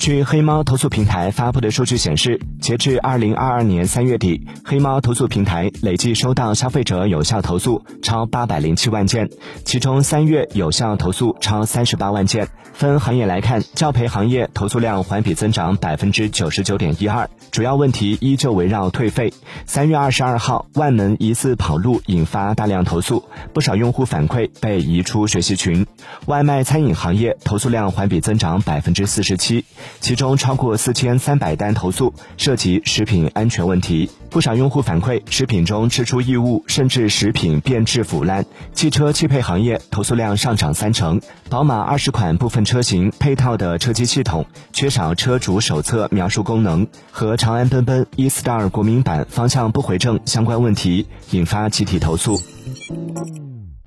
据黑猫投诉平台发布的数据显示，截至二零二二年三月底，黑猫投诉平台累计收到消费者有效投诉超八百零七万件，其中三月有效投诉超三十八万件。分行业来看，教培行业投诉量环比增长百分之九十九点一二，主要问题依旧围绕退费。三月二十二号，万能疑似跑路引发大量投诉，不少用户反馈被移出学习群。外卖餐饮行业投诉量环比增长百分之四十七。其中超过四千三百单投诉涉及食品安全问题，不少用户反馈食品中吃出异物，甚至食品变质腐烂。汽车汽配行业投诉量上涨三成，宝马二十款部分车型配套的车机系统缺少车主手册描述功能，和长安奔奔 e-star 国民版方向不回正相关问题，引发集体投诉。